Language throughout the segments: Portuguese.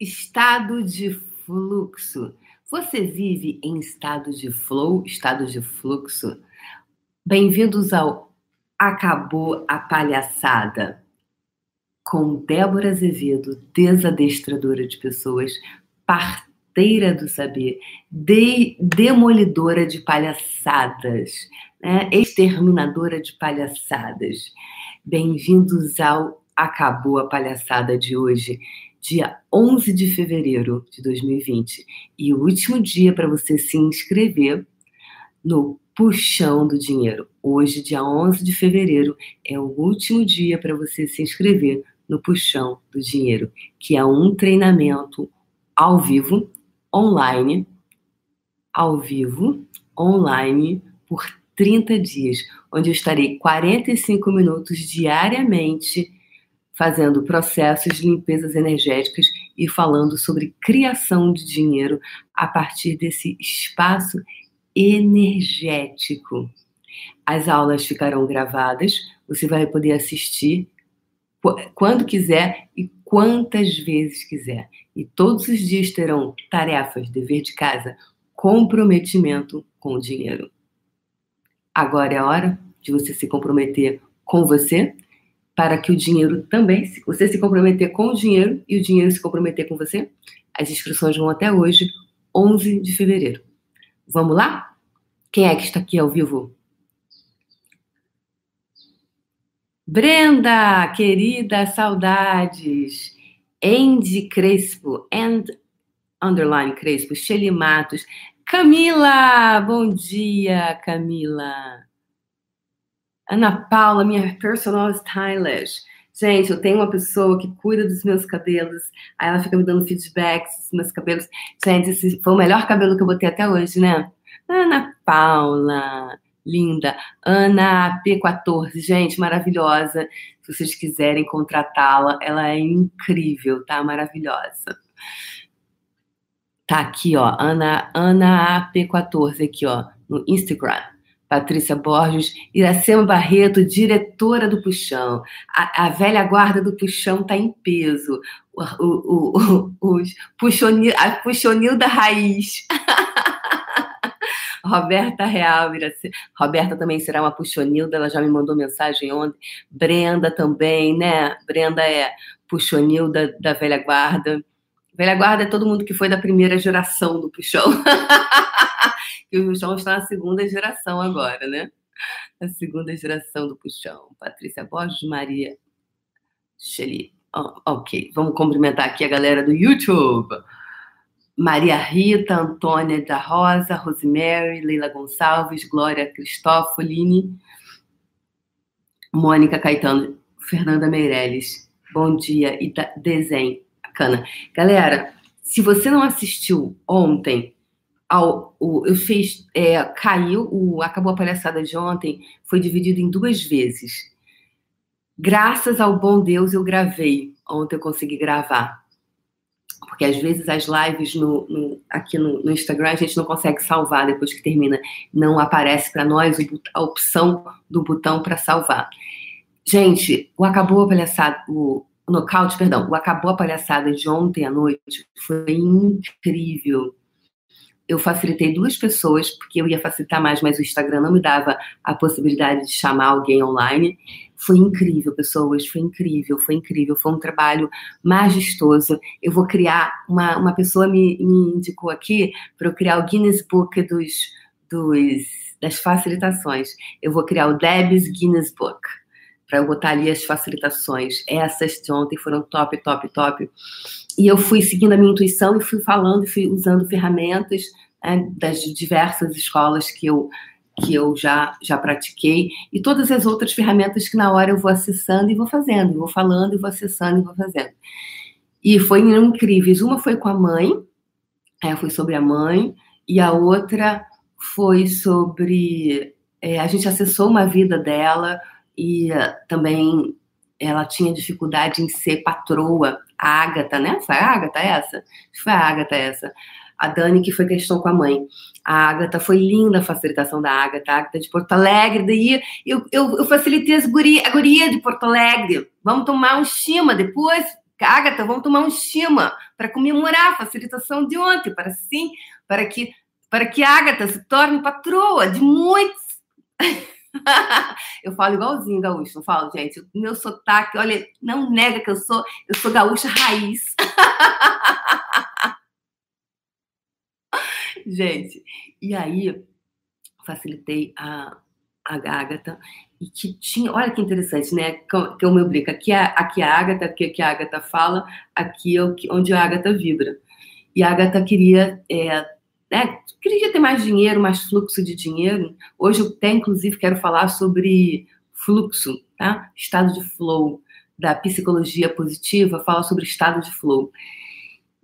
Estado de fluxo. Você vive em estado de flow, estado de fluxo? Bem-vindos ao Acabou a Palhaçada com Débora Azevedo, desadestradora de pessoas, parteira do saber, de, demolidora de palhaçadas, né? exterminadora de palhaçadas. Bem-vindos ao Acabou a Palhaçada de hoje dia 11 de fevereiro de 2020 e o último dia para você se inscrever no Puxão do Dinheiro. Hoje, dia 11 de fevereiro, é o último dia para você se inscrever no Puxão do Dinheiro, que é um treinamento ao vivo, online, ao vivo, online, por 30 dias, onde eu estarei 45 minutos diariamente fazendo processos de limpezas energéticas e falando sobre criação de dinheiro a partir desse espaço energético. As aulas ficarão gravadas, você vai poder assistir quando quiser e quantas vezes quiser. E todos os dias terão tarefas, dever de casa, comprometimento com o dinheiro. Agora é a hora de você se comprometer com você para que o dinheiro também, você se comprometer com o dinheiro e o dinheiro se comprometer com você. As inscrições vão até hoje, 11 de fevereiro. Vamos lá? Quem é que está aqui ao vivo? Brenda, querida, saudades. Andy Crespo, and underline Crespo, Shelly Matos. Camila, bom dia, Camila. Ana Paula, minha personal stylist. Gente, eu tenho uma pessoa que cuida dos meus cabelos, aí ela fica me dando feedbacks dos meus cabelos. Gente, esse foi o melhor cabelo que eu botei até hoje, né? Ana Paula, linda. Ana P14, gente, maravilhosa. Se vocês quiserem contratá-la, ela é incrível, tá? Maravilhosa. Tá aqui, ó, Ana, Ana AP14 aqui, ó, no Instagram. Patrícia Borges, Iracema Barreto, diretora do Puxão. A, a velha guarda do Puxão está em peso. O, o, o, os puxonil, a puxonil da raiz. Roberta Real. Roberta também será uma puxonilda, ela já me mandou mensagem ontem. Brenda também, né? Brenda é puxonil da, da velha guarda. Velha guarda é todo mundo que foi da primeira geração do puxão. que o puxão está na segunda geração agora, né? A segunda geração do puxão. Patrícia Borges, Maria Shelley. Oh, ok, vamos cumprimentar aqui a galera do YouTube. Maria Rita, Antônia da Rosa, Rosemary, Leila Gonçalves, Glória Cristofoline, Mônica Caetano, Fernanda Meirelles. Bom dia e desenho bacana. Galera, se você não assistiu ontem ao, o, eu fiz, é, caiu, o, acabou a palhaçada de ontem, foi dividido em duas vezes. Graças ao bom Deus eu gravei. Ontem eu consegui gravar. Porque às vezes as lives no, no, aqui no, no, Instagram a gente não consegue salvar depois que termina. Não aparece para nós a opção do botão para salvar. Gente, o Acabou a Palhaçada, o, o nocaute, perdão, o Acabou a Palhaçada de ontem à noite foi incrível. Eu facilitei duas pessoas, porque eu ia facilitar mais, mas o Instagram não me dava a possibilidade de chamar alguém online. Foi incrível, pessoas, foi incrível, foi incrível. Foi um trabalho majestoso. Eu vou criar, uma, uma pessoa me, me indicou aqui para eu criar o Guinness Book dos, dos, das facilitações. Eu vou criar o Deb's Guinness Book para eu botar ali as facilitações. Essas de ontem foram top, top, top. E eu fui seguindo a minha intuição e fui falando, fui usando ferramentas né, das diversas escolas que eu que eu já já pratiquei e todas as outras ferramentas que na hora eu vou acessando e vou fazendo, vou falando e vou acessando e vou fazendo. E foi incríveis. Uma foi com a mãe, é, foi sobre a mãe, e a outra foi sobre é, a gente acessou uma vida dela, e uh, também ela tinha dificuldade em ser patroa. A Ágata, né? Foi a Ágata essa? Foi a Ágata essa. A Dani, que foi questão com a mãe. A Ágata, foi linda a facilitação da Ágata, a Ágata de Porto Alegre. Daí eu, eu, eu facilitei as guria, a guria de Porto Alegre. Vamos tomar um chima depois, Agatha, vamos tomar um estima para comemorar a facilitação de ontem, para sim, para que para que Agatha se torne patroa de muitos. eu falo igualzinho gaúcho, não falo, gente. Meu sotaque, olha, não nega que eu sou, eu sou gaúcha raiz. gente, e aí facilitei a, a Agatha e que tinha, olha que interessante, né? Que eu me brinco, aqui é, aqui é a Agatha, aqui é que a Agatha fala, aqui é onde a Agatha vibra. E a Agatha queria, é, né, queria ter mais dinheiro, mais fluxo de dinheiro. Hoje eu até, inclusive, quero falar sobre fluxo, tá? Estado de flow, da psicologia positiva, fala sobre estado de flow.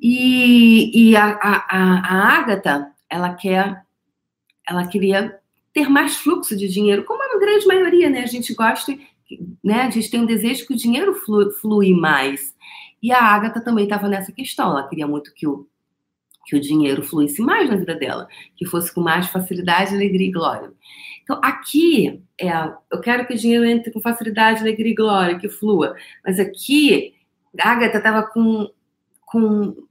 E, e a, a, a, Agatha, ela quer, ela queria ter mais fluxo de dinheiro, como a grande maioria, né? A gente gosta, né? A gente tem um desejo que o dinheiro flui, flui mais. E a Agatha também estava nessa questão, ela queria muito que o, que o dinheiro fluísse mais na vida dela, que fosse com mais facilidade, alegria e glória. Então, aqui, é, eu quero que o dinheiro entre com facilidade, alegria e glória, que flua. Mas aqui, a Agatha estava com, com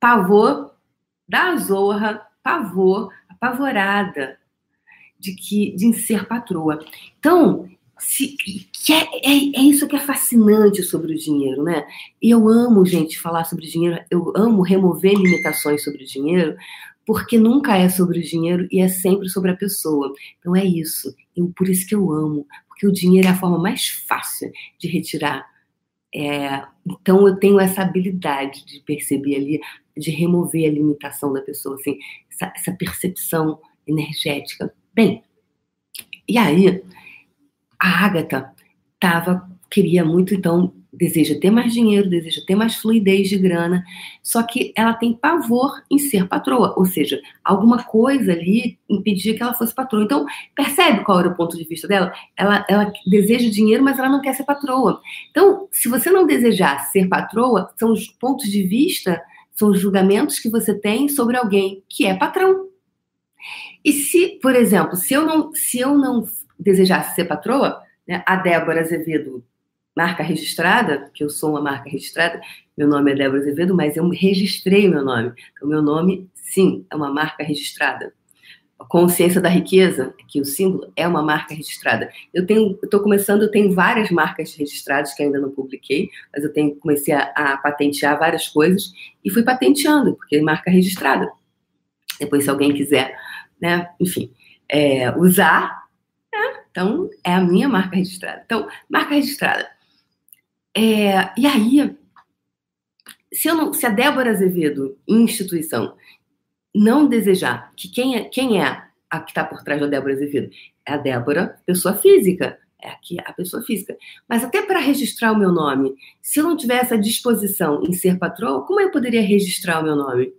pavor da zorra, pavor, apavorada de que de ser patroa. Então, se, que é, é, é, isso que é fascinante sobre o dinheiro, né? Eu amo, gente, falar sobre dinheiro, eu amo remover limitações sobre o dinheiro, porque nunca é sobre o dinheiro e é sempre sobre a pessoa. Então é isso. Eu, por isso que eu amo, porque o dinheiro é a forma mais fácil de retirar. É, então eu tenho essa habilidade de perceber ali, de remover a limitação da pessoa, assim, essa, essa percepção energética Bem, e aí a Agatha tava, queria muito, então, deseja ter mais dinheiro, deseja ter mais fluidez de grana, só que ela tem pavor em ser patroa, ou seja, alguma coisa ali impedia que ela fosse patroa. Então, percebe qual era o ponto de vista dela? Ela, ela deseja dinheiro, mas ela não quer ser patroa. Então, se você não desejar ser patroa, são os pontos de vista, são os julgamentos que você tem sobre alguém que é patrão. E se, por exemplo, se eu não, se eu não desejasse ser patroa, né, a Débora Azevedo, marca registrada, que eu sou uma marca registrada, meu nome é Débora Azevedo, mas eu registrei o meu nome. Então, meu nome, sim, é uma marca registrada. A consciência da riqueza, que o símbolo é uma marca registrada. Eu tenho, estou começando, eu tenho várias marcas registradas que ainda não publiquei, mas eu tenho comecei a, a patentear várias coisas e fui patenteando porque é marca registrada. Depois, se alguém quiser né? Enfim, é, usar. Então, é a minha marca registrada. Então, marca registrada. É, e aí, se, não, se a Débora Azevedo, instituição, não desejar que quem é, quem é a que está por trás da Débora Azevedo? É a Débora, pessoa física. É aqui a pessoa física. Mas até para registrar o meu nome, se eu não tivesse a disposição em ser patroa, como eu poderia registrar o meu nome?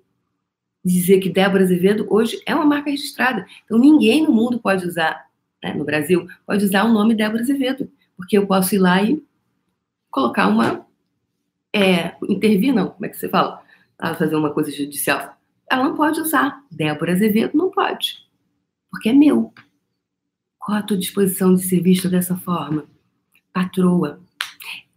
dizer que Débora Azevedo hoje é uma marca registrada. Então ninguém no mundo pode usar, né, no Brasil, pode usar o nome Débora Azevedo, porque eu posso ir lá e colocar uma. É, intervir, não, como é que você fala? Ah, fazer uma coisa judicial. Ela não pode usar. Débora Azevedo não pode, porque é meu. Qual a tua disposição de ser vista dessa forma? Patroa,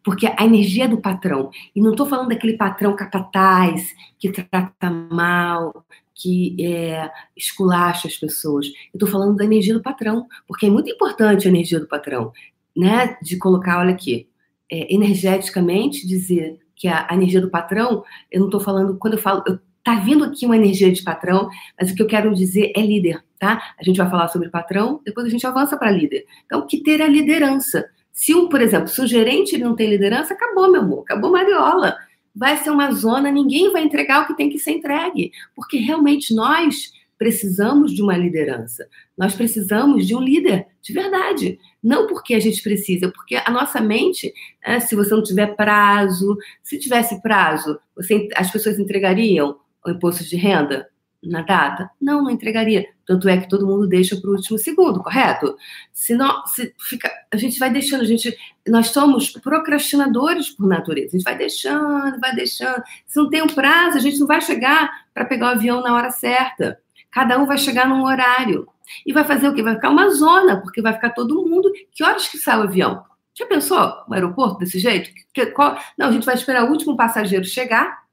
porque a energia do patrão, e não estou falando daquele patrão capataz que trata mal, que é, esculacha as pessoas. Eu estou falando da energia do patrão, porque é muito importante a energia do patrão, né? De colocar, olha aqui, é, energeticamente dizer que a, a, energia do patrão, eu não estou falando, quando eu falo, eu, tá vindo aqui uma energia de patrão, mas o que eu quero dizer é líder, tá? A gente vai falar sobre patrão, depois a gente avança para líder. Então, que ter a liderança se um, por exemplo, se o gerente não tem liderança, acabou, meu amor, acabou Mariola. Vai ser uma zona, ninguém vai entregar o que tem que ser entregue, porque realmente nós precisamos de uma liderança. Nós precisamos de um líder de verdade. Não porque a gente precisa, porque a nossa mente, né, se você não tiver prazo, se tivesse prazo, você, as pessoas entregariam o imposto de renda? Na data? Não, não entregaria. Tanto é que todo mundo deixa para o último segundo, correto? Se não, se fica, a gente vai deixando, a gente, nós somos procrastinadores por natureza. A gente vai deixando, vai deixando. Se não tem um prazo, a gente não vai chegar para pegar o avião na hora certa. Cada um vai chegar num horário. E vai fazer o quê? Vai ficar uma zona, porque vai ficar todo mundo. Que horas que sai o avião? Já pensou um aeroporto desse jeito? Que, qual... Não, a gente vai esperar o último passageiro chegar.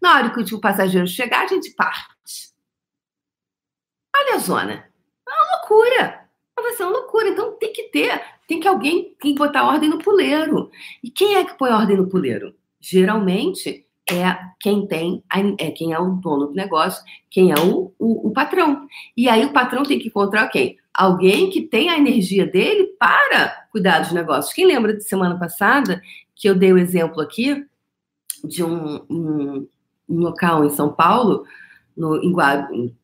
Na hora que o passageiro chegar, a gente parte. Olha a zona. É uma loucura. Vai ser uma loucura. Então tem que ter, tem que alguém tem que botar ordem no puleiro. E quem é que põe ordem no puleiro? Geralmente é quem tem, é quem é o dono do negócio, quem é o, o, o patrão. E aí o patrão tem que encontrar quem? Alguém que tem a energia dele para cuidar dos negócios. Quem lembra de semana passada que eu dei o exemplo aqui de um, um, um local em São Paulo, no, em,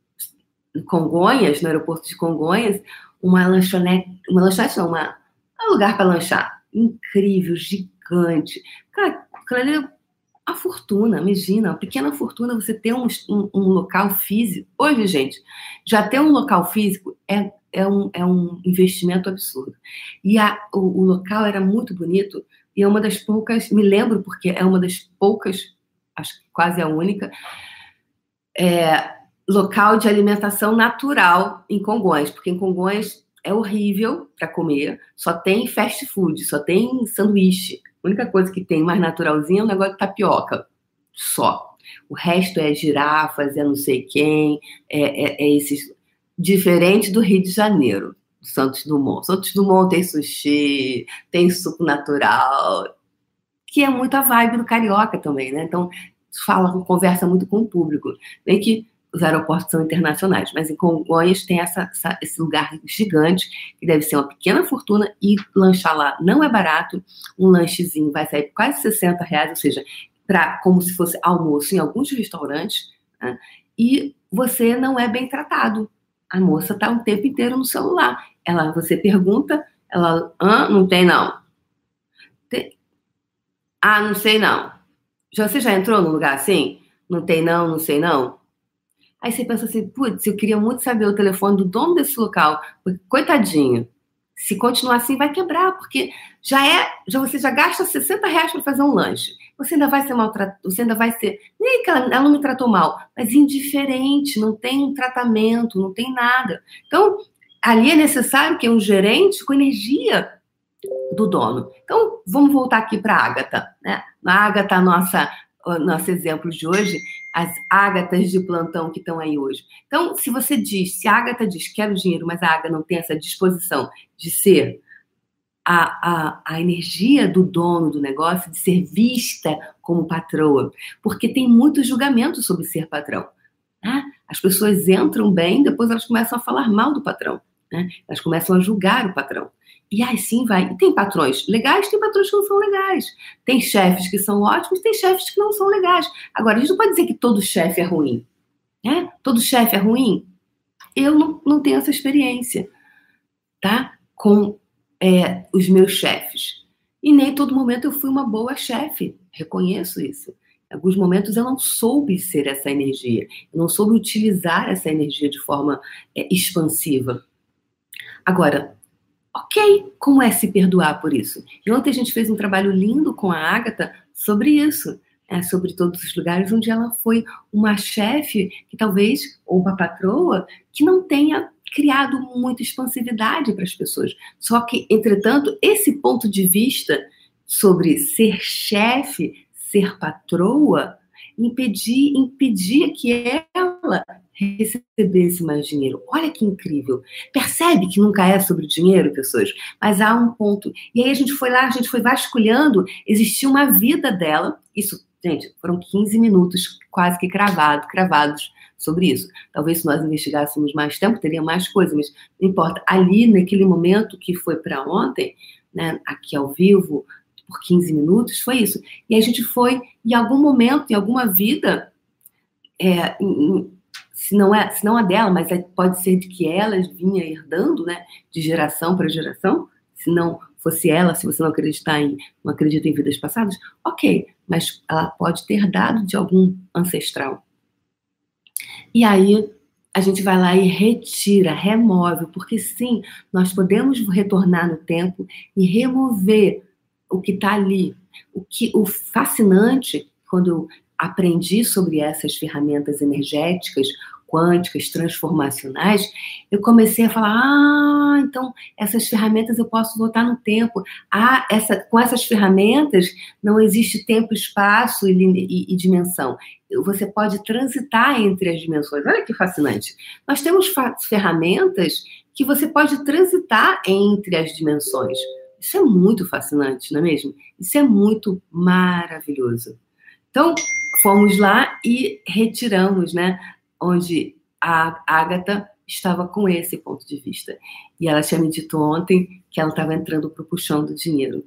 em Congonhas, no aeroporto de Congonhas, uma lanchonete, uma lanchonete não, uma, um lugar para lanchar. Incrível, gigante. Cara, é a fortuna, imagina, uma pequena fortuna você ter um, um, um, local físico. Hoje, gente, já ter um local físico é, é, um, é um investimento absurdo. E a, o, o local era muito bonito e é uma das poucas, me lembro porque é uma das poucas, acho que quase a única, é, local de alimentação natural em Congonhas, porque em Congonhas é horrível para comer, só tem fast food, só tem sanduíche. A única coisa que tem mais naturalzinha é um negócio de tapioca, só. O resto é girafas, é não sei quem, é, é, é esses. Diferente do Rio de Janeiro, Santos Dumont. Santos Dumont tem sushi, tem suco natural, que é muito a vibe do carioca também, né? Então, fala, conversa muito com o público. Bem que os aeroportos são internacionais, mas em Congonhas tem essa, essa, esse lugar gigante, que deve ser uma pequena fortuna, e lanchar lá não é barato, um lanchezinho vai sair quase 60 reais, ou seja, pra, como se fosse almoço em alguns restaurantes, né? e você não é bem tratado. A moça está o um tempo inteiro no celular. Ela, você pergunta, ela, ah, não tem não. Tem... Ah, não sei não. Já, você já entrou num lugar assim? Não tem não, não sei não? Aí você pensa assim, putz, eu queria muito saber o telefone do dono desse local. Coitadinho. Se continuar assim, vai quebrar, porque já é, já você já gasta 60 reais para fazer um lanche. Você ainda vai ser maltratado, você ainda vai ser. Nem que ela, ela não me tratou mal, mas indiferente, não tem um tratamento, não tem nada. Então, ali é necessário que um gerente com energia do dono. Então, vamos voltar aqui para a Agatha. Né? A Agatha, nossa, nosso exemplo de hoje, as ágatas de plantão que estão aí hoje. Então, se você diz, se a ágata diz quero dinheiro, mas a ágata não tem essa disposição de ser a, a, a energia do dono do negócio, de ser vista como patroa, porque tem muito julgamento sobre ser patrão. Né? As pessoas entram bem, depois elas começam a falar mal do patrão. Né? Elas começam a julgar o patrão. E aí sim vai. E tem patrões legais, tem patrões que não são legais. Tem chefes que são ótimos, tem chefes que não são legais. Agora, a gente não pode dizer que todo chefe é ruim. Né? Todo chefe é ruim. Eu não, não tenho essa experiência, tá? Com é, os meus chefes. E nem todo momento eu fui uma boa chefe. Reconheço isso. Em alguns momentos eu não soube ser essa energia. Eu não soube utilizar essa energia de forma é, expansiva. Agora, ok, como é se perdoar por isso? E ontem a gente fez um trabalho lindo com a Agatha sobre isso, é, sobre todos os lugares onde ela foi uma chefe que talvez, ou uma patroa, que não tenha criado muita expansividade para as pessoas. Só que, entretanto, esse ponto de vista sobre ser chefe, ser patroa, impedir, impedia que ela recebesse mais dinheiro. Olha que incrível. Percebe que nunca é sobre dinheiro, pessoas, mas há um ponto. E aí a gente foi lá, a gente foi vasculhando, existia uma vida dela. Isso, gente, foram 15 minutos quase que cravado, cravados sobre isso. Talvez se nós investigássemos mais tempo, teria mais coisa, mas não importa. Ali, naquele momento que foi para ontem, né, aqui ao vivo, por 15 minutos, foi isso. E a gente foi, em algum momento, em alguma vida, é, em, se não é, se não a dela, mas é, pode ser de que ela vinha herdando, né, de geração para geração, se não fosse ela, se você não acreditar em, não acredita em vidas passadas, ok, mas ela pode ter dado de algum ancestral. E aí a gente vai lá e retira, remove, porque sim, nós podemos retornar no tempo e remover o que está ali. O que o fascinante quando aprendi sobre essas ferramentas energéticas quânticas, transformacionais, eu comecei a falar: ah, então essas ferramentas eu posso voltar no tempo. Ah, essa, com essas ferramentas não existe tempo, espaço e, e, e dimensão. Você pode transitar entre as dimensões. Olha que fascinante. Nós temos ferramentas que você pode transitar entre as dimensões. Isso é muito fascinante, não é mesmo? Isso é muito maravilhoso. Então, fomos lá e retiramos, né? Onde a Agatha estava com esse ponto de vista. E ela tinha me dito ontem que ela estava entrando para o puxão do dinheiro.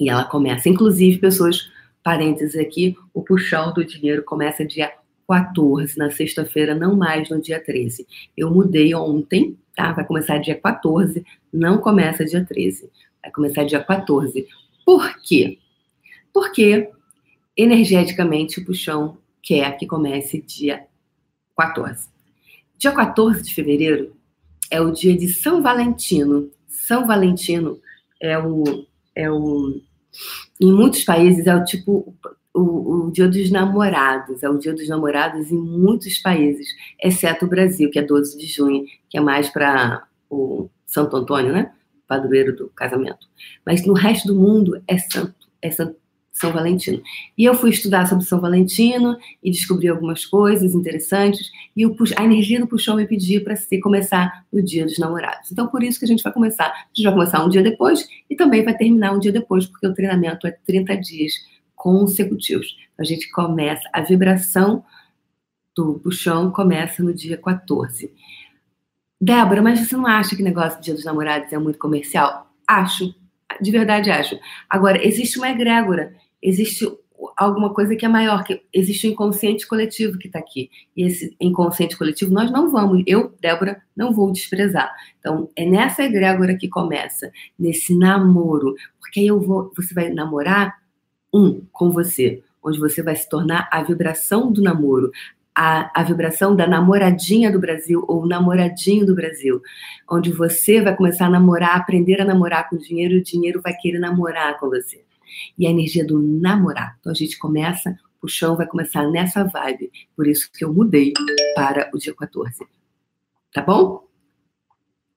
E ela começa, inclusive, pessoas, parênteses aqui, o puxão do dinheiro começa dia 14, na sexta-feira, não mais no dia 13. Eu mudei ontem, tá? Vai começar dia 14, não começa dia 13. Vai começar dia 14. Por quê? Porque energeticamente o puxão quer que comece dia 14. Dia 14 de fevereiro é o dia de São Valentino. São Valentino é o, é o em muitos países é o tipo o, o, dia dos namorados, é o dia dos namorados em muitos países, exceto o Brasil, que é 12 de junho, que é mais para o Santo Antônio, né? Padroeiro do casamento. Mas no resto do mundo é Santo, é Santo são Valentino. E eu fui estudar sobre São Valentino e descobri algumas coisas interessantes. E a energia do puxão me pediu para se começar no dia dos namorados. Então, por isso que a gente vai começar. A gente vai começar um dia depois e também vai terminar um dia depois, porque o treinamento é 30 dias consecutivos. A gente começa, a vibração do puxão começa no dia 14. Débora, mas você não acha que negócio do dia dos namorados é muito comercial? Acho, de verdade acho. Agora, existe uma egrégora existe alguma coisa que é maior, que existe o um inconsciente coletivo que está aqui. E esse inconsciente coletivo nós não vamos, eu, Débora, não vou desprezar. Então, é nessa egrégora que começa, nesse namoro, porque aí eu vou, você vai namorar um com você, onde você vai se tornar a vibração do namoro, a, a vibração da namoradinha do Brasil ou namoradinho do Brasil, onde você vai começar a namorar, aprender a namorar com dinheiro e o dinheiro vai querer namorar com você e a energia do namorar. Então a gente começa, o chão vai começar nessa vibe. Por isso que eu mudei para o dia 14. Tá bom?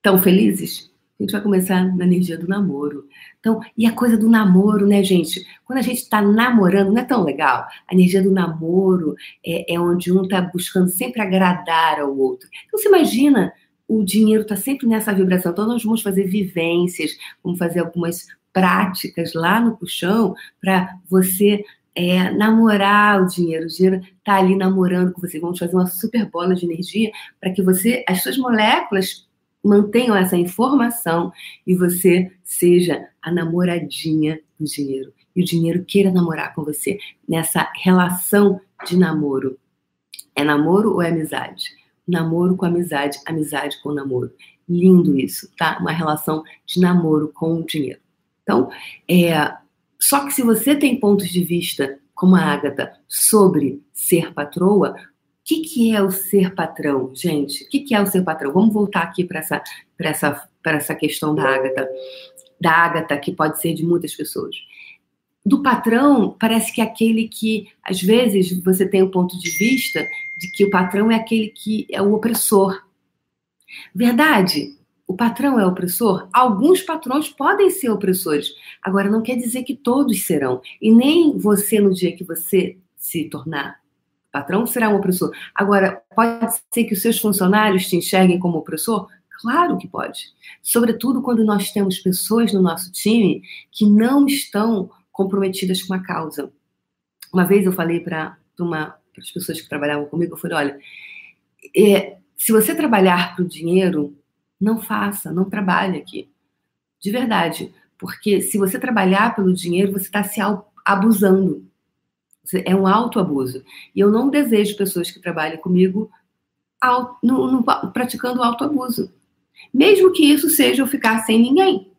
Tão felizes? A gente vai começar na energia do namoro. Então, e a coisa do namoro, né, gente? Quando a gente está namorando, não é tão legal? A energia do namoro é, é onde um está buscando sempre agradar ao outro. Então, você imagina o dinheiro está sempre nessa vibração. Então, nós vamos fazer vivências, vamos fazer algumas práticas lá no puxão para você é, namorar o dinheiro. O dinheiro está ali namorando com você. Vamos fazer uma super bola de energia para que você, as suas moléculas mantenham essa informação e você seja a namoradinha do dinheiro. E o dinheiro queira namorar com você nessa relação de namoro. É namoro ou é amizade? Namoro com amizade, amizade com namoro. Lindo isso, tá? Uma relação de namoro com o dinheiro. Então, é, só que se você tem pontos de vista, como a Ágata, sobre ser patroa, o que, que é o ser patrão, gente? O que, que é o ser patrão? Vamos voltar aqui para essa, essa, essa questão da Ágata, da Ágata, que pode ser de muitas pessoas. Do patrão, parece que é aquele que, às vezes, você tem o um ponto de vista de que o patrão é aquele que é o opressor. Verdade? O patrão é opressor? Alguns patrões podem ser opressores. Agora, não quer dizer que todos serão. E nem você, no dia que você se tornar patrão, será um opressor. Agora, pode ser que os seus funcionários te enxerguem como opressor? Claro que pode. Sobretudo quando nós temos pessoas no nosso time que não estão comprometidas com a causa. Uma vez eu falei para as pessoas que trabalhavam comigo, eu falei, olha, é, se você trabalhar para o dinheiro, não faça, não trabalhe aqui. De verdade. Porque se você trabalhar pelo dinheiro, você está se abusando. É um autoabuso. E eu não desejo pessoas que trabalhem comigo no, no, praticando autoabuso. Mesmo que isso seja eu ficar sem ninguém.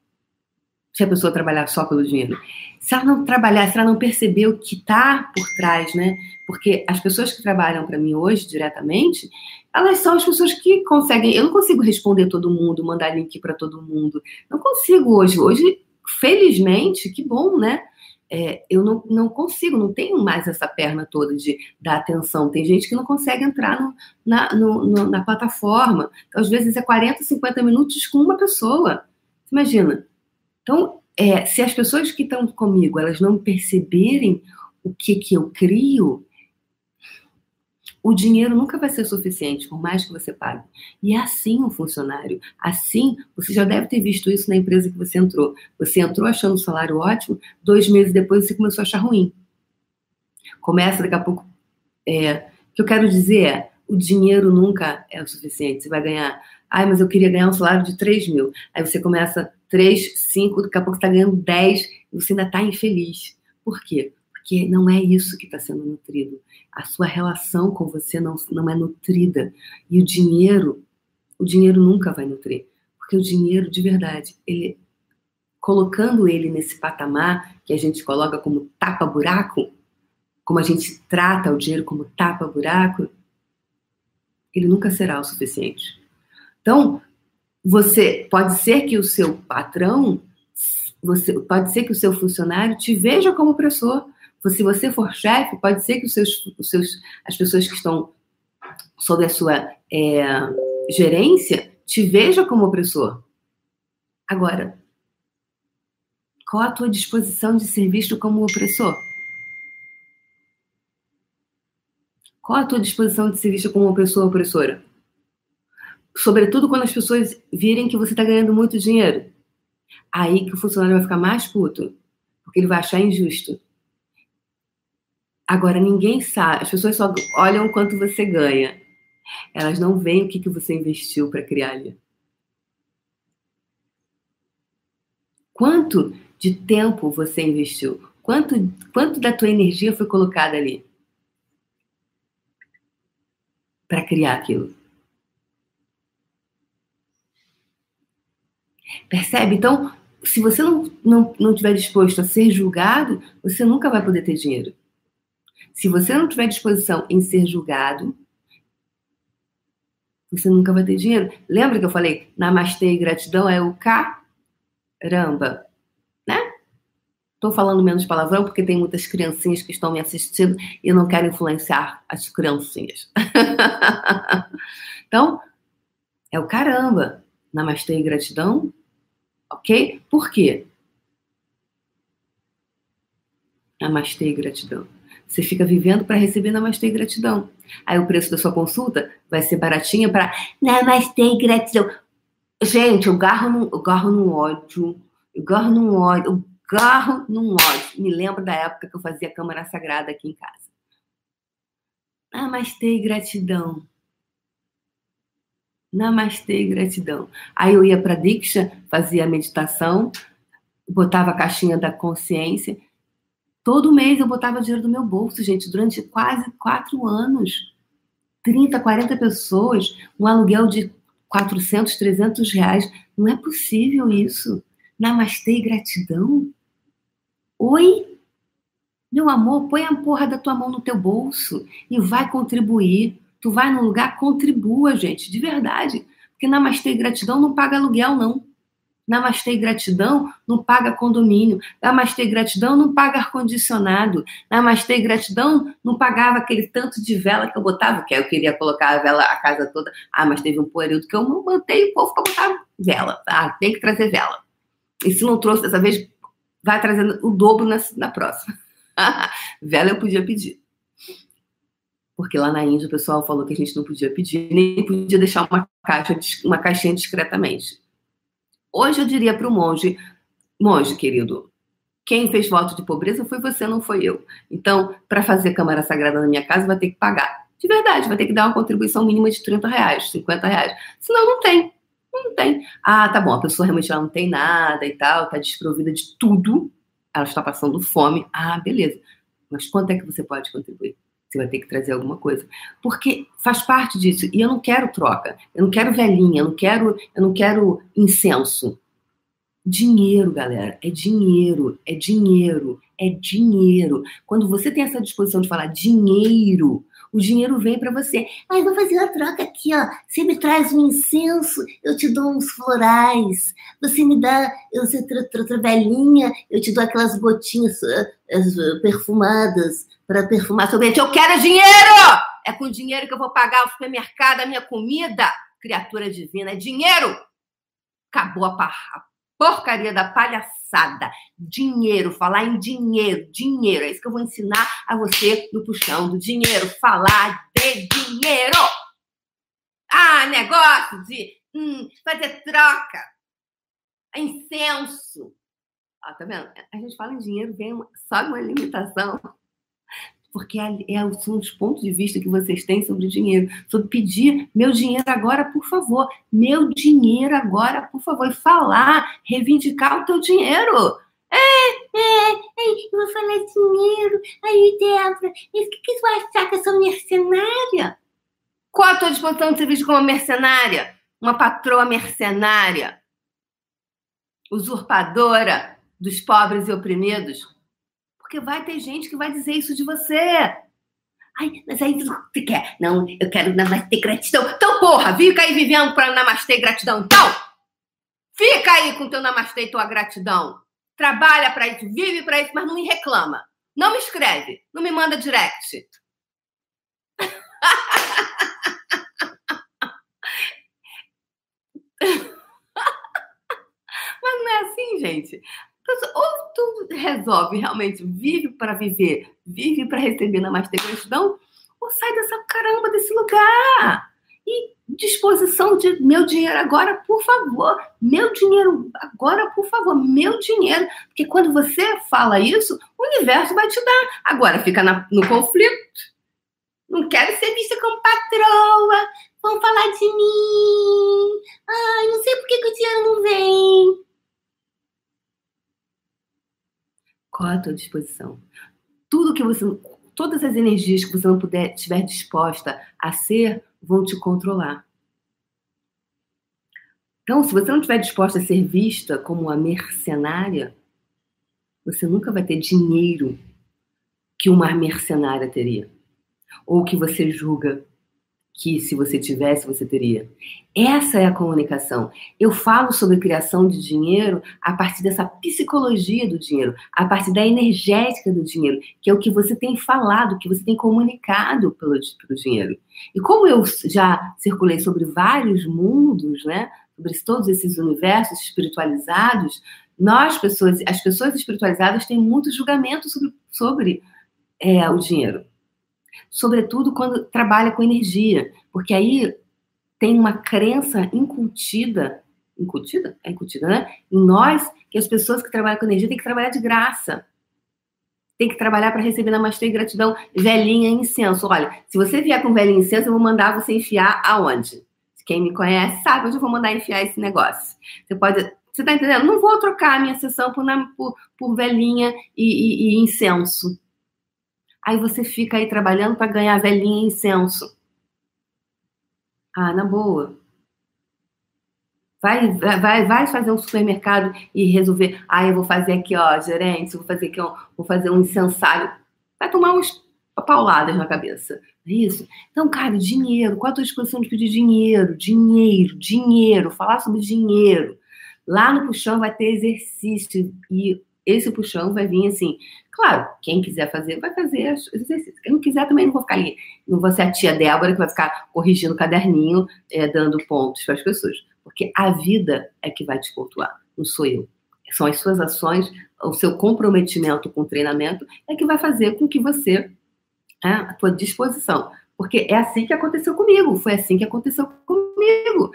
Se a pessoa trabalhar só pelo dinheiro. Se ela não trabalhar, se ela não perceber o que está por trás, né? Porque as pessoas que trabalham para mim hoje diretamente, elas são as pessoas que conseguem. Eu não consigo responder todo mundo, mandar link para todo mundo. Não consigo hoje. Hoje, felizmente, que bom, né? é, eu não, não consigo, não tenho mais essa perna toda de dar atenção. Tem gente que não consegue entrar no, na, no, no, na plataforma. Então, às vezes é 40, 50 minutos com uma pessoa. Imagina. Então, é, se as pessoas que estão comigo, elas não perceberem o que, que eu crio, o dinheiro nunca vai ser suficiente, por mais que você pague. E é assim um funcionário. Assim, você já deve ter visto isso na empresa que você entrou. Você entrou achando o salário ótimo, dois meses depois você começou a achar ruim. Começa daqui a pouco. É, o que eu quero dizer é: o dinheiro nunca é o suficiente. Você vai ganhar. Ai, mas eu queria ganhar um salário de 3 mil. Aí você começa 3, 5, daqui a pouco você está ganhando 10 e você ainda está infeliz. Por quê? Porque não é isso que está sendo nutrido a sua relação com você não, não é nutrida. E o dinheiro, o dinheiro nunca vai nutrir. Porque o dinheiro, de verdade, ele colocando ele nesse patamar que a gente coloca como tapa-buraco, como a gente trata o dinheiro como tapa-buraco, ele nunca será o suficiente. Então, você pode ser que o seu patrão, você pode ser que o seu funcionário te veja como opressor, se você for chefe, pode ser que os seus, os seus, as pessoas que estão sob a sua é, gerência te vejam como opressor. Agora, qual a tua disposição de ser visto como opressor? Qual a tua disposição de ser vista como uma pessoa opressora? Sobretudo quando as pessoas virem que você está ganhando muito dinheiro. Aí que o funcionário vai ficar mais puto, porque ele vai achar injusto. Agora, ninguém sabe, as pessoas só olham quanto você ganha. Elas não veem o que, que você investiu para criar ali. Quanto de tempo você investiu? Quanto, quanto da tua energia foi colocada ali? Para criar aquilo. Percebe? Então, se você não, não, não tiver disposto a ser julgado, você nunca vai poder ter dinheiro. Se você não tiver disposição em ser julgado, você nunca vai ter dinheiro. Lembra que eu falei, namastê e gratidão é o caramba, né? Estou falando menos palavrão porque tem muitas criancinhas que estão me assistindo e eu não quero influenciar as criancinhas. então, é o caramba. Namastê e gratidão, ok? Por quê? Namastê e gratidão. Você fica vivendo para receber namastê e gratidão. Aí o preço da sua consulta vai ser baratinha para namastê e gratidão. Gente, eu garro num, eu garro num ódio. Eu garro num ódio. Eu garro num ódio. Me lembro da época que eu fazia Câmara Sagrada aqui em casa. Namastê e gratidão. Namastê e gratidão. Aí eu ia para Diksha, fazia a meditação, botava a caixinha da consciência Todo mês eu botava dinheiro do meu bolso, gente, durante quase quatro anos. 30, 40 pessoas, um aluguel de 400, 300 reais. Não é possível isso. Namastê e gratidão. Oi? Meu amor, põe a porra da tua mão no teu bolso e vai contribuir. Tu vai num lugar, contribua, gente, de verdade. Porque namastê e gratidão não paga aluguel, não. Namastê e gratidão não paga condomínio. Namastê e gratidão não paga ar-condicionado. Namastê e gratidão não pagava aquele tanto de vela que eu botava, que eu queria colocar a vela a casa toda. Ah, mas teve um período que eu não botei o povo para botar vela. Ah, tem que trazer vela. E se não trouxe dessa vez, vai trazendo o dobro na, na próxima. vela eu podia pedir. Porque lá na Índia o pessoal falou que a gente não podia pedir, nem podia deixar uma caixa, uma caixinha discretamente. Hoje eu diria para o monge, monge querido, quem fez voto de pobreza foi você, não foi eu. Então, para fazer Câmara Sagrada na minha casa, vai ter que pagar. De verdade, vai ter que dar uma contribuição mínima de 30 reais, 50 reais. Senão, não tem. Não tem. Ah, tá bom, a pessoa realmente ela não tem nada e tal, está desprovida de tudo, ela está passando fome. Ah, beleza. Mas quanto é que você pode contribuir? Você vai ter que trazer alguma coisa. Porque faz parte disso. E eu não quero troca. Eu não quero velhinha, eu não quero, eu não quero incenso. Dinheiro, galera, é dinheiro, é dinheiro, é dinheiro. Quando você tem essa disposição de falar dinheiro, O dinheiro vem para você. Mas vou fazer uma troca aqui, ó. Você me traz um incenso, eu te dou uns florais. Você me dá, você outra velhinha, eu te dou aquelas gotinhas uh, perfumadas para perfumar seu dente. Eu quero dinheiro! É com dinheiro que eu vou pagar o supermercado, a minha comida. Criatura divina, é dinheiro! Acabou a, a porcaria da palhaçada. Dinheiro, falar em dinheiro, dinheiro. É isso que eu vou ensinar a você no puxão do dinheiro. Falar de dinheiro. Ah, negócio de hum, fazer troca. Incenso. Ó, tá vendo? A gente fala em dinheiro, vem uma, só uma limitação porque é, são os pontos de vista que vocês têm sobre dinheiro, sobre pedir meu dinheiro agora, por favor, meu dinheiro agora, por favor, e falar, reivindicar o teu dinheiro. É, é, é, eu vou falar dinheiro. Aí, Débora, o que, que tu achar que eu sou mercenária? Qual a tua disposição de serviço como mercenária? Uma patroa mercenária? Usurpadora dos pobres e oprimidos? Porque vai ter gente que vai dizer isso de você. Ai, mas aí você quer? Não, eu quero namastê gratidão. Então, porra, fica aí vivendo para namastê gratidão. Então, fica aí com teu namastê e tua gratidão. Trabalha para isso, vive para isso, mas não me reclama. Não me escreve, não me manda direct. mas não é assim, gente. Ou tu resolve realmente, vive para viver, vive para receber na mais gratidão, ou sai dessa caramba desse lugar. E disposição de meu dinheiro agora, por favor. Meu dinheiro agora, por favor. Meu dinheiro. Porque quando você fala isso, o universo vai te dar. Agora fica na, no conflito. Não quero ser vista como patroa. Vão falar de mim. Ai, não sei por que, que o dinheiro não vem. Qual a tua disposição? Tudo que você, todas as energias que você não puder, estiver disposta a ser, vão te controlar. Então, se você não estiver disposta a ser vista como uma mercenária, você nunca vai ter dinheiro que uma mercenária teria. Ou que você julga que se você tivesse, você teria. Essa é a comunicação. Eu falo sobre criação de dinheiro a partir dessa psicologia do dinheiro, a partir da energética do dinheiro, que é o que você tem falado, que você tem comunicado pelo, pelo dinheiro. E como eu já circulei sobre vários mundos, né, sobre todos esses universos espiritualizados, nós, pessoas, as pessoas espiritualizadas têm muito julgamento sobre, sobre é, o dinheiro sobretudo quando trabalha com energia, porque aí tem uma crença incutida, incutida? É incutida, né? Em nós, que as pessoas que trabalham com energia têm que trabalhar de graça. Tem que trabalhar para receber namastê e gratidão, velhinha incenso. Olha, se você vier com velhinha incenso, eu vou mandar você enfiar aonde? Quem me conhece sabe onde eu vou mandar enfiar esse negócio. Você pode. Você tá entendendo? Não vou trocar a minha sessão por, por, por velhinha e, e, e incenso. Aí você fica aí trabalhando para ganhar velhinha incenso. Ah, na boa. Vai, vai, vai fazer um supermercado e resolver. Ah, eu vou fazer aqui, ó, gerente, vou fazer aqui, ó, vou fazer um incensário. Vai tomar umas pauladas na cabeça. É isso? Então, cara, dinheiro. Qual a tua disposição de pedir dinheiro? Dinheiro, dinheiro. Falar sobre dinheiro. Lá no puxão vai ter exercício e esse puxão vai vir assim. Claro, quem quiser fazer, vai fazer os exercícios. Quem não quiser, também não vou ficar ali. Não vou ser a tia Débora que vai ficar corrigindo o caderninho, é, dando pontos para as pessoas. Porque a vida é que vai te pontuar, não sou eu. São as suas ações, o seu comprometimento com o treinamento é que vai fazer com que você, é, a tua disposição. Porque é assim que aconteceu comigo, foi assim que aconteceu comigo.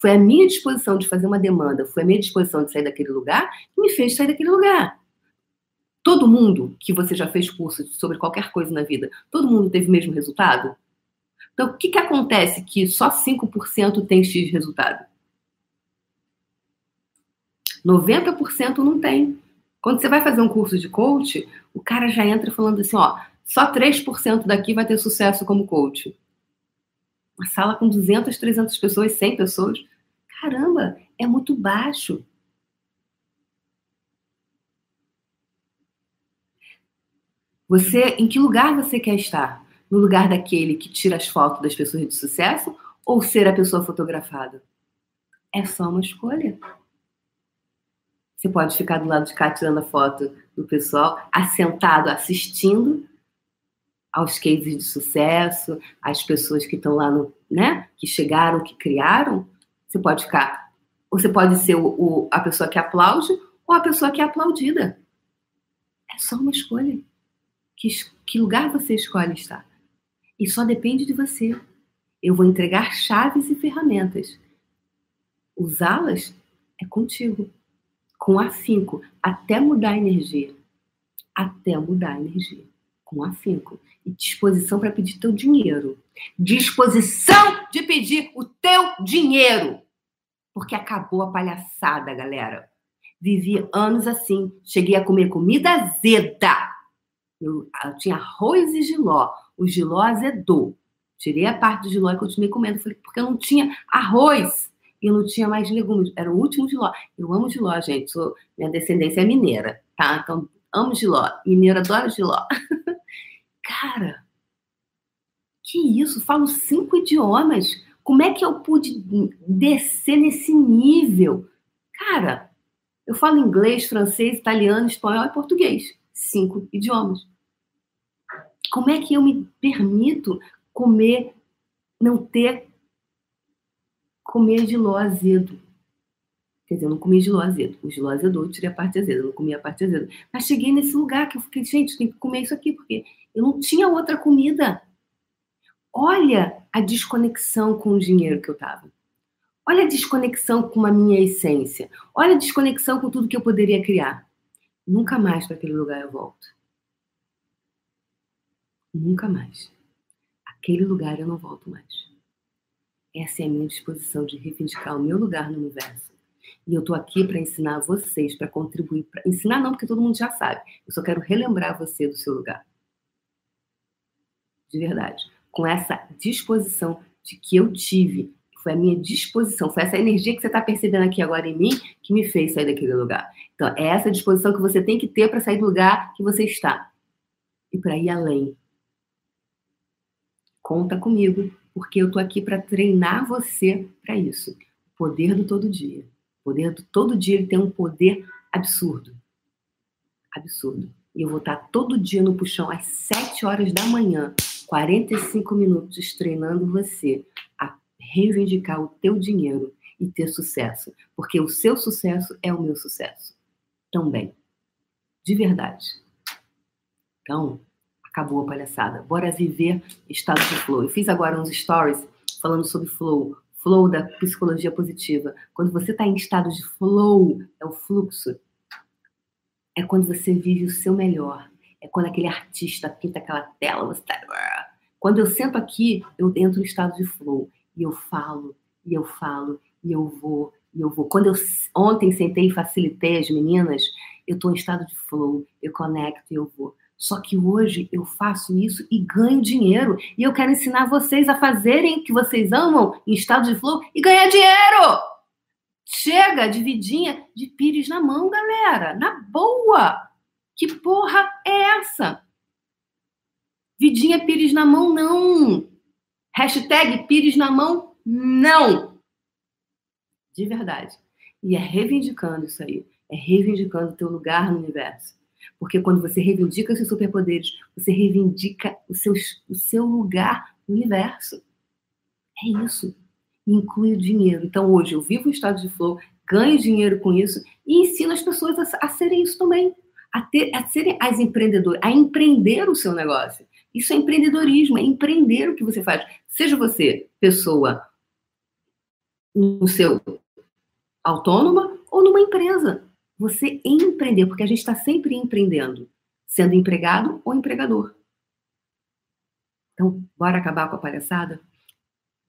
Foi a minha disposição de fazer uma demanda, foi a minha disposição de sair daquele lugar que me fez sair daquele lugar. Todo mundo que você já fez curso sobre qualquer coisa na vida, todo mundo teve o mesmo resultado? Então, o que, que acontece que só 5% tem X resultado? 90% não tem. Quando você vai fazer um curso de coach, o cara já entra falando assim, ó, só 3% daqui vai ter sucesso como coach. Uma sala com 200, 300 pessoas, 100 pessoas. Caramba, é muito baixo. Você, em que lugar você quer estar? no lugar daquele que tira as fotos das pessoas de sucesso ou ser a pessoa fotografada? É só uma escolha. Você pode ficar do lado de cá tirando a foto do pessoal, assentado, assistindo aos cases de sucesso, às pessoas que estão lá no, né, que chegaram, que criaram. Você pode ficar, você pode ser o, o, a pessoa que aplaude ou a pessoa que é aplaudida. É só uma escolha. Que, que lugar você escolhe estar? E só depende de você. Eu vou entregar chaves e ferramentas. Usá-las é contigo com afinco, até mudar a energia. Até mudar a energia. Com afinco. E disposição para pedir teu dinheiro. Disposição de pedir o teu dinheiro. Porque acabou a palhaçada, galera. Vivi anos assim. Cheguei a comer comida azeda. Eu, eu tinha arroz e giló. O giló azedou. Tirei a parte do giló e continuei comendo. Porque eu não tinha arroz e não tinha mais legumes. Era o último giló. Eu amo giló, gente. Sou, minha descendência é mineira, tá? Então, amo giló. Mineiro adora giló. Cara, que isso? Falo cinco idiomas. Como é que eu pude descer nesse nível? Cara, eu falo inglês, francês, italiano, espanhol e português. Cinco idiomas. Como é que eu me permito comer, não ter comer giló azedo. Quer dizer, eu não comi giló azedo. O giló azedou, eu tirei a parte azeda, eu não comi a parte azeda. Mas cheguei nesse lugar que eu fiquei, gente, tem que comer isso aqui, porque eu não tinha outra comida. Olha a desconexão com o dinheiro que eu tava. Olha a desconexão com a minha essência. Olha a desconexão com tudo que eu poderia criar. Nunca mais para aquele lugar eu volto. Nunca mais. Aquele lugar eu não volto mais. Essa é a minha disposição de reivindicar o meu lugar no universo. E eu estou aqui para ensinar vocês, para contribuir. Pra... Ensinar não, porque todo mundo já sabe. Eu só quero relembrar você do seu lugar. De verdade. Com essa disposição de que eu tive, foi a minha disposição, foi essa energia que você está percebendo aqui agora em mim que me fez sair daquele lugar. Então, é essa disposição que você tem que ter para sair do lugar que você está e para ir além. Conta comigo porque eu tô aqui para treinar você para isso. O poder do todo dia. O poder do todo dia ele tem um poder absurdo. Absurdo. E eu vou estar todo dia no puxão às 7 horas da manhã, 45 minutos treinando você a reivindicar o teu dinheiro e ter sucesso, porque o seu sucesso é o meu sucesso também. De verdade. Então, acabou a palhaçada. Bora viver estado de flow. Eu fiz agora uns stories falando sobre flow, flow da psicologia positiva. Quando você está em estado de flow, é o fluxo. É quando você vive o seu melhor. É quando aquele artista pinta aquela tela, você tá... Quando eu sento aqui, eu entro no estado de flow. E eu falo, e eu falo, e eu vou, e eu vou. Quando eu ontem sentei e facilitei as meninas, eu estou em estado de flow, eu conecto e eu vou. Só que hoje eu faço isso e ganho dinheiro. E eu quero ensinar vocês a fazerem o que vocês amam em estado de flow e ganhar dinheiro. Chega de vidinha de pires na mão, galera. Na boa. Que porra é essa? Vidinha pires na mão, não. Hashtag pires na mão, não. De verdade. E é reivindicando isso aí. É reivindicando o teu lugar no universo. Porque quando você reivindica seus superpoderes, você reivindica o seu, o seu lugar no universo. É isso. Inclui o dinheiro. Então, hoje, eu vivo o estado de flow, ganho dinheiro com isso e ensino as pessoas a, a serem isso também. A, ter, a serem as empreendedoras, a empreender o seu negócio. Isso é empreendedorismo, é empreender o que você faz. Seja você pessoa no seu autônoma ou numa empresa você empreender, porque a gente está sempre empreendendo, sendo empregado ou empregador. Então, bora acabar com a palhaçada?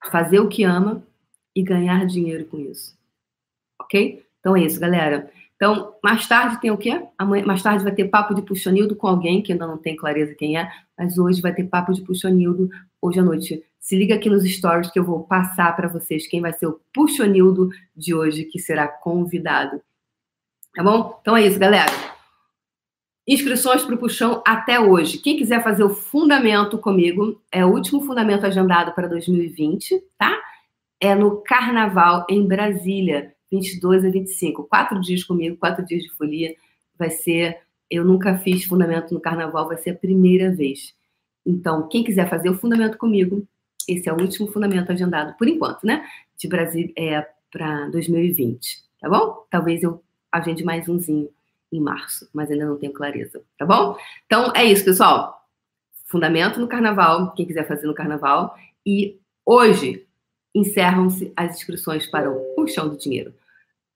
Fazer o que ama e ganhar dinheiro com isso. Ok? Então é isso, galera. Então, mais tarde tem o quê? Amanhã, mais tarde vai ter papo de puxonildo com alguém que ainda não tem clareza quem é, mas hoje vai ter papo de puxonildo hoje à noite. Se liga aqui nos stories que eu vou passar para vocês quem vai ser o puxonildo de hoje que será convidado. Tá bom? Então é isso, galera. inscrições para o Puxão até hoje. Quem quiser fazer o fundamento comigo, é o último fundamento agendado para 2020, tá? É no Carnaval, em Brasília, 22 a 25. Quatro dias comigo, quatro dias de folia. Vai ser. Eu nunca fiz fundamento no Carnaval, vai ser a primeira vez. Então, quem quiser fazer o fundamento comigo, esse é o último fundamento agendado, por enquanto, né? De Brasília é, para 2020, tá bom? Talvez eu agende mais umzinho em março, mas ainda não tenho clareza, tá bom? Então é isso, pessoal. Fundamento no carnaval, quem quiser fazer no carnaval. E hoje encerram-se as inscrições para o Puxão do Dinheiro.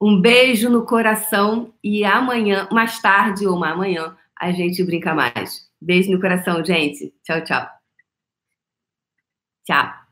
Um beijo no coração e amanhã, mais tarde ou amanhã, a gente brinca mais. Beijo no coração, gente. Tchau, tchau. Tchau.